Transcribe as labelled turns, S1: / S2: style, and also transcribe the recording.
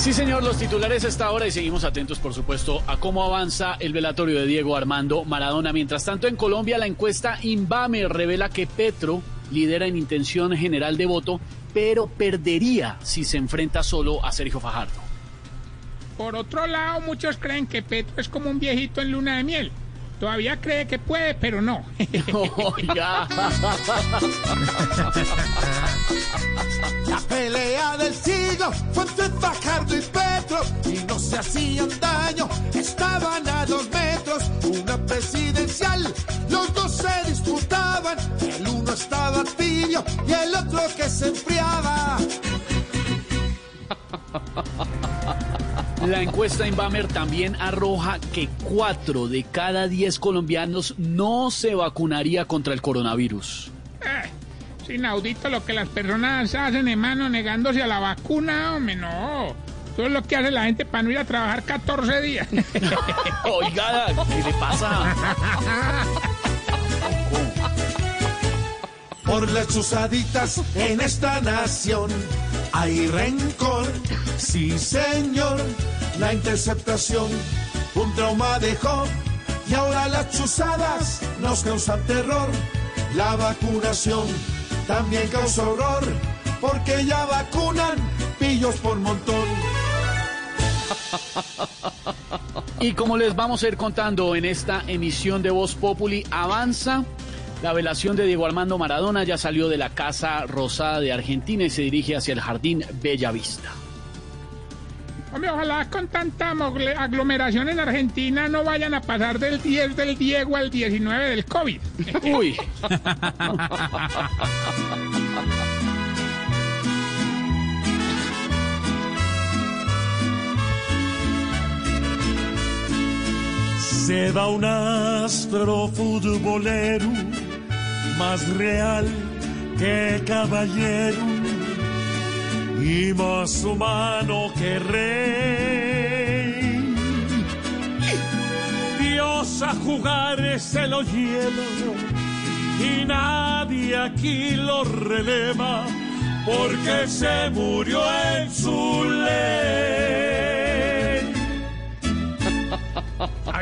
S1: Sí, señor, los titulares a esta hora y seguimos atentos, por supuesto, a cómo avanza el velatorio de Diego Armando Maradona. Mientras tanto, en Colombia, la encuesta Inbame revela que Petro lidera en intención general de voto, pero perdería si se enfrenta solo a Sergio Fajardo.
S2: Por otro lado, muchos creen que Petro es como un viejito en luna de miel. Todavía cree que puede, pero no.
S1: Oiga.
S3: La pelea del siglo fue entre Fajardo y Petro y no se hacían daño, estaban a dos metros, una presidencial, los dos se disputaban, el uno estaba tibio y el otro que se enfriaba.
S1: La encuesta Inbamer también arroja que 4 de cada 10 colombianos no se vacunaría contra el coronavirus.
S2: Eh, es inaudito lo que las personas hacen, hermano, negándose a la vacuna, hombre, no. Eso es lo que hace la gente para no ir a trabajar 14 días.
S1: Oiga, ¿qué le pasa?
S3: Por las chuzaditas en esta nación hay rencor, sí señor. La interceptación un trauma dejó y ahora las chuzadas nos causan terror. La vacunación también causa horror porque ya vacunan pillos por montón.
S1: Y como les vamos a ir contando en esta emisión de Voz Populi, avanza la velación de Diego Armando Maradona, ya salió de la Casa Rosada de Argentina y se dirige hacia el Jardín Bella Vista.
S2: Hombre, ojalá con tanta aglomeración en Argentina no vayan a pasar del 10 del Diego al 19 del COVID.
S1: Uy,
S4: Se va un astro futbolero más real que caballero y más humano que rey. Dios a jugar se lo lleva y nadie aquí lo releva porque se murió en su ley.